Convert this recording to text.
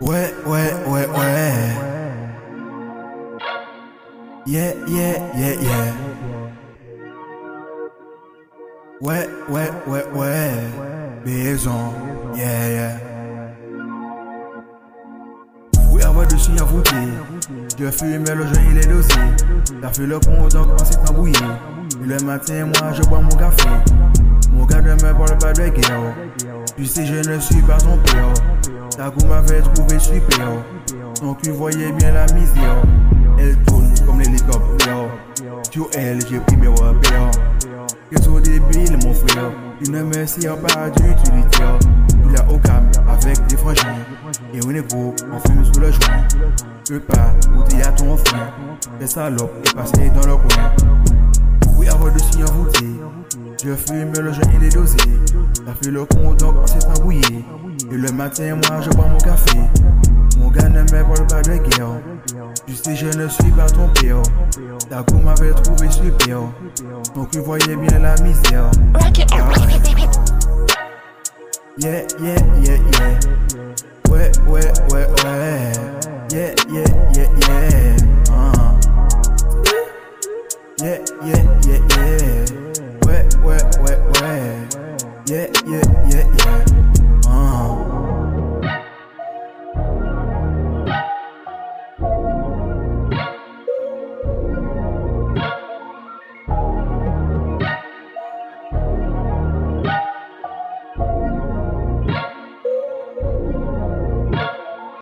Ouais, ouais, ouais, ouais. Yeah, yeah, yeah, yeah. Ouais, ouais, ouais, ouais. Maison, yeah, yeah. Oui, avoir de chien à voûter. Je fume le jeu, il est dosé. T'as fait le pont, donc on s'est embrouillé. Le matin, moi, je bois mon café. Mon gars ne me parle pas de guerre. Tu sais, je ne suis pas ton père. Ta goût m'avait trouvé super. Donc tu voyais bien la misère. Elle tourne comme l'hélicoptère. Sur elle, j'ai pris mes repères. Que trop débile, mon frère. Tu ne me sert pas d'utilitaire. Tu l'as au calme avec des frangins. Et on est gros, on fume sous le joint. Je veux pas goûter à ton frère. Les salopes est passé dans le coin. Je fume le joint, il est dosé. T'as fait le con, donc on s'est embrouillé. Et le matin, moi, je bois mon café. Mon gars ne me parle pas de guerre. Tu sais, je ne suis pas ton père. Ta m'avait trouvé super. Donc tu voyais bien la misère. Yeah, yeah, yeah, yeah. Ouais, ouais, ouais, ouais. Yeah, yeah, yeah, yeah. Uh. Yeah, yeah, yeah, yeah. Ouais, ouais, ouais, ouais. Yeah, yeah, yeah, yeah.